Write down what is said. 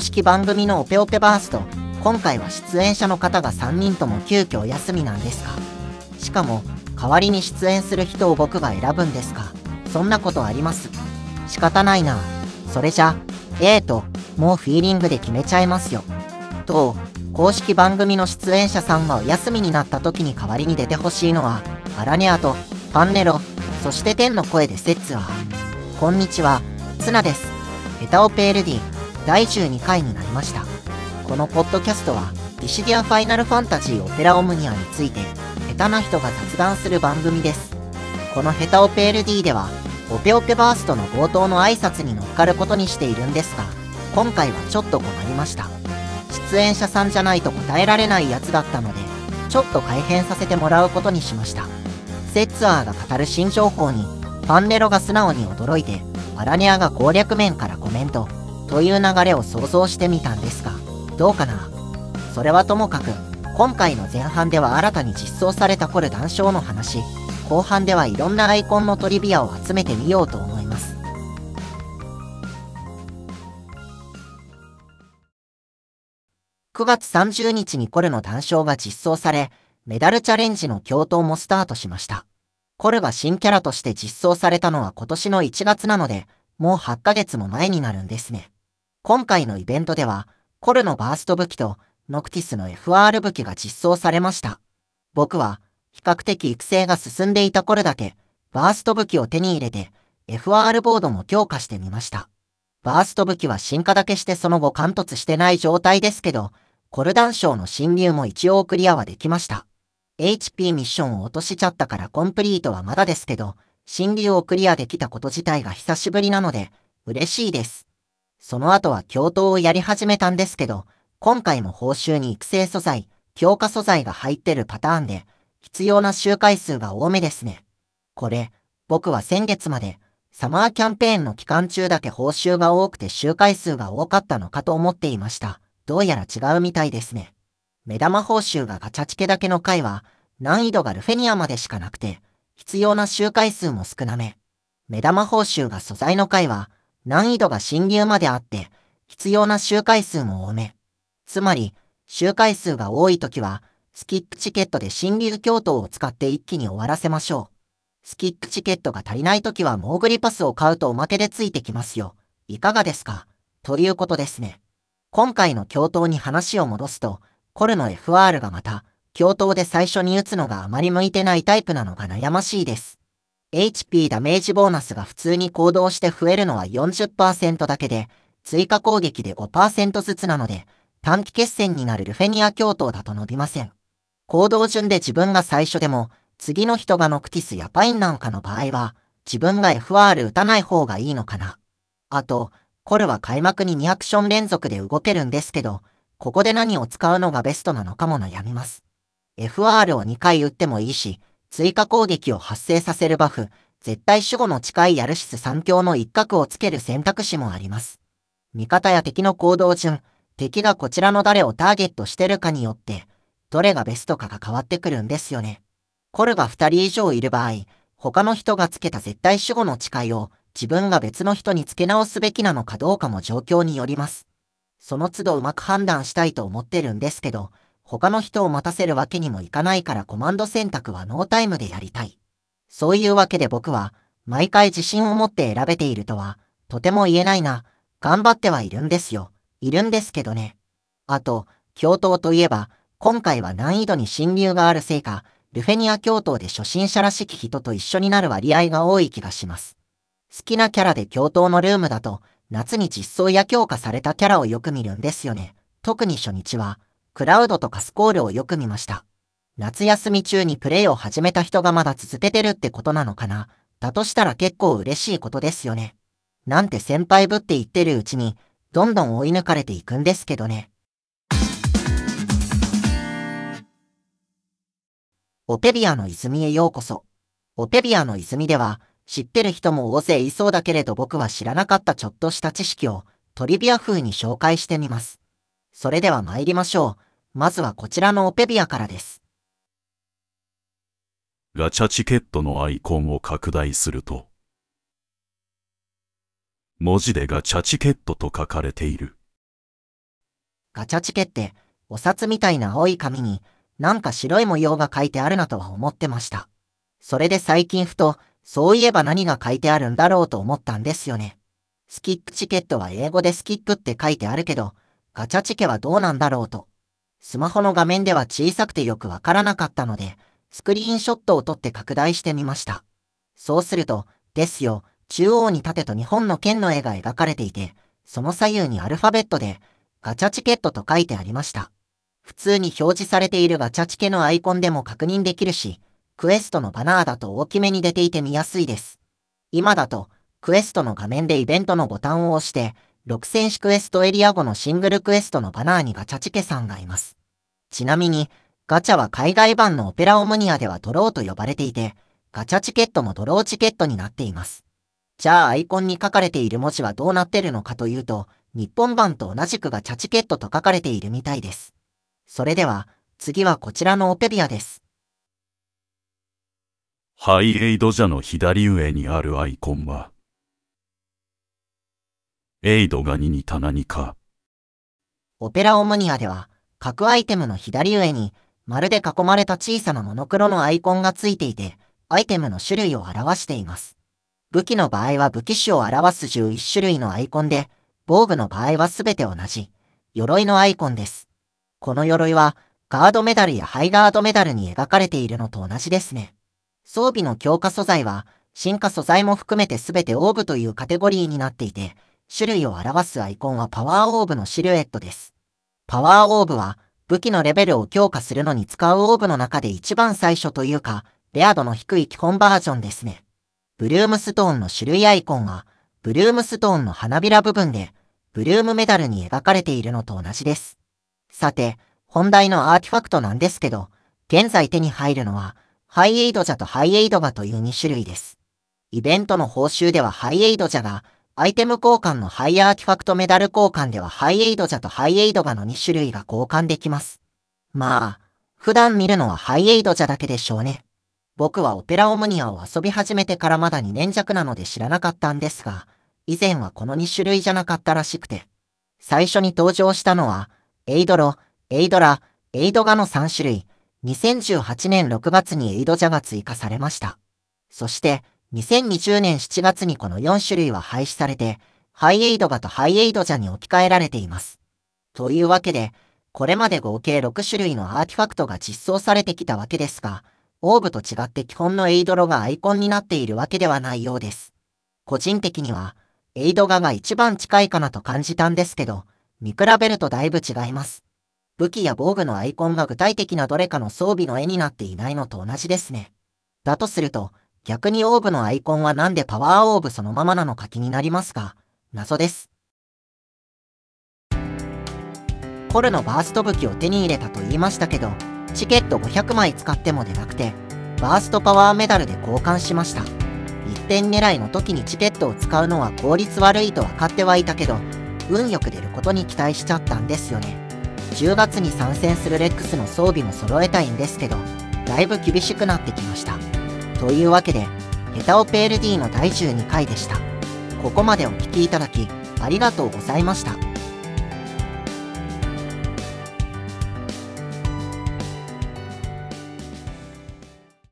公式番組のオペオペバースト、今回は出演者の方が3人とも急遽お休みなんですかしかも、代わりに出演する人を僕が選ぶんですかそんなことあります？仕方ないな。それじゃ、ええと、もうフィーリングで決めちゃいますよ。と、公式番組の出演者さんがお休みになった時に代わりに出てほしいのは、アラネアと、パンネロ、そして天の声でセッツは。こんにちは、ツナです。ヘタオペールディ第12回になりました。このポッドキャストは、ディシディアファイナルファンタジーオペラオムニアについて、下手な人が雑談する番組です。このヘタオペール D では、オペオペバーストの冒頭の挨拶に乗っかることにしているんですが、今回はちょっと困りました。出演者さんじゃないと答えられないやつだったので、ちょっと改変させてもらうことにしました。セッツアーが語る新情報に、ファンネロが素直に驚いて、アラネアが攻略面からコメント、という流れを想像してみたんですが、どうかな？それはともかく、今回の前半では新たに実装されたコル談笑の話、後半ではいろんなアイコンのトリビアを集めてみようと思います。9月30日にコルの談笑が実装され、メダルチャレンジの共闘もスタートしました。コルが新キャラとして実装されたのは今年の1月なので、もう8ヶ月も前になるんですね。今回のイベントでは、コルのバースト武器とノクティスの FR 武器が実装されました。僕は、比較的育成が進んでいた頃だけ、バースト武器を手に入れて、FR ボードも強化してみました。バースト武器は進化だけしてその後貫突してない状態ですけど、コルダン賞の侵入も一応クリアはできました。HP ミッションを落としちゃったからコンプリートはまだですけど、侵入をクリアできたこと自体が久しぶりなので、嬉しいです。その後は共闘をやり始めたんですけど、今回も報酬に育成素材、強化素材が入ってるパターンで、必要な周回数が多めですね。これ、僕は先月まで、サマーキャンペーンの期間中だけ報酬が多くて周回数が多かったのかと思っていました。どうやら違うみたいですね。目玉報酬がガチャチケだけの回は、難易度がルフェニアまでしかなくて、必要な周回数も少なめ。目玉報酬が素材の回は、難易度が侵入まであって、必要な周回数も多め。つまり、周回数が多いときは、スキップチケットで侵入京都を使って一気に終わらせましょう。スキップチケットが足りないときはモーグリパスを買うとおまけでついてきますよ。いかがですか？ということですね。今回の共闘に話を戻すと、コルの FR がまた、共闘で最初に打つのがあまり向いてないタイプなのが悩ましいです。HP ダメージボーナスが普通に行動して増えるのは40%だけで、追加攻撃で5%ずつなので、短期決戦になるルフェニア共闘だと伸びません。行動順で自分が最初でも、次の人がノクティスやパインなんかの場合は、自分が FR 打たない方がいいのかな。あと、コルは開幕に2アクション連続で動けるんですけど、ここで何を使うのがベストなのかも悩みます。FR を2回打ってもいいし、追加攻撃を発生させるバフ、絶対守護の近いヤルシス3強の一角をつける選択肢もあります。味方や敵の行動順、敵がこちらの誰をターゲットしてるかによって、どれがベストかが変わってくるんですよね。コルが2人以上いる場合、他の人がつけた絶対守護の誓いを自分が別の人に付け直すべきなのかどうかも状況によります。その都度うまく判断したいと思ってるんですけど、他の人を待たせるわけにもいかないからコマンド選択はノータイムでやりたい。そういうわけで僕は、毎回自信を持って選べているとは、とても言えないな。頑張ってはいるんですよ。いるんですけどね。あと、共闘といえば、今回は難易度に侵入があるせいか、ルフェニア共闘で初心者らしき人と一緒になる割合が多い気がします。好きなキャラで共闘のルームだと、夏に実装や強化されたキャラをよく見るんですよね。特に初日は、クラウドとかスコールをよく見ました。夏休み中にプレイを始めた人がまだ続けてるってことなのかな？だとしたら結構嬉しいことですよね。なんて先輩ぶって言ってるうちに、どんどん追い抜かれていくんですけどね。オペビアの泉へようこそ。オペビアの泉では、知ってる人も大勢いそうだけれど僕は知らなかったちょっとした知識をトリビア風に紹介してみます。それでは参りましょう。まずはこちらのオペビアからです。ガチャチケットのアイコンを拡大すると、文字でガチャチケットと書かれている。ガチャチケってお札みたいな青い紙になんか白い模様が書いてあるなとは思ってました。それで最近ふと、そういえば何が書いてあるんだろうと思ったんですよね。スキックチケットは英語でスキックって書いてあるけど、ガチャチケはどうなんだろうと。スマホの画面では小さくてよくわからなかったので、スクリーンショットを撮って拡大してみました。そうすると、ですよ、中央に盾と日本の剣の絵が描かれていて、その左右にアルファベットで、ガチャチケットと書いてありました。普通に表示されているガチャチケのアイコンでも確認できるし、クエストのバナーだと大きめに出ていて見やすいです。今だと、クエストの画面でイベントのボタンを押して、6000種クエストエリア後のシングルクエストのバナーにガチャチケさんがいます。ちなみに、ガチャは海外版のオペラオムニアではドローと呼ばれていて、ガチャチケットもドローチケットになっています。じゃあアイコンに書かれている文字はどうなってるのかというと、日本版と同じくガチャチケットと書かれているみたいです。それでは、次はこちらのオペビアです。ハイエイドジャの左上にあるアイコンは、エイドが2にた何か。オペラオムニアでは、各アイテムの左上に、まるで囲まれた小さなモノクロのアイコンがついていて、アイテムの種類を表しています。武器の場合は武器種を表す11種類のアイコンで、防具の場合はすべて同じ、鎧のアイコンです。この鎧は、ガードメダルやハイガードメダルに描かれているのと同じですね。装備の強化素材は、進化素材も含めてすべてオーブというカテゴリーになっていて、種類を表すアイコンはパワーオーブのシルエットです。パワーオーブは武器のレベルを強化するのに使うオーブの中で一番最初というか、レア度の低い基本バージョンですね。ブルームストーンの種類アイコンは、ブルームストーンの花びら部分で、ブルームメダルに描かれているのと同じです。さて、本題のアーティファクトなんですけど、現在手に入るのは、ハイエイドジャとハイエイドガという2種類です。イベントの報酬ではハイエイドジャがアイテム交換のハイアーティファクトメダル交換ではハイエイドジャとハイエイドガの2種類が交換できます。まあ、普段見るのはハイエイドジャだけでしょうね。僕はオペラオムニアを遊び始めてからまだ2年弱なので知らなかったんですが、以前はこの2種類じゃなかったらしくて。最初に登場したのは、エイドロ、エイドラ、エイドガの3種類。2018年6月にエイドジャが追加されました。そして、2020年7月にこの4種類は廃止されて、ハイエイドガとハイエイドジャに置き換えられています。というわけで、これまで合計6種類のアーティファクトが実装されてきたわけですが、オーブと違って基本のエイドロがアイコンになっているわけではないようです。個人的には、エイドガが一番近いかなと感じたんですけど、見比べるとだいぶ違います。武器や防具のアイコンが具体的などれかの装備の絵になっていないのと同じですね。だとすると、逆にオーブのアイコンはなんでパワーオーブそのままなのか気になりますが、謎です。コルのバースト武器を手に入れたと言いましたけど、チケット500枚使っても出なくて、バーストパワーメダルで交換しました。一点狙いの時にチケットを使うのは効率悪いと分かってはいたけど、運よく出ることに期待しちゃったんですよね。10月に参戦するレックスの装備も揃えたいんですけど、だいぶ厳しくなってきました。というわけで、ヘタオペ LD の第12回でした。ここまでお聴きいただき、ありがとうございました。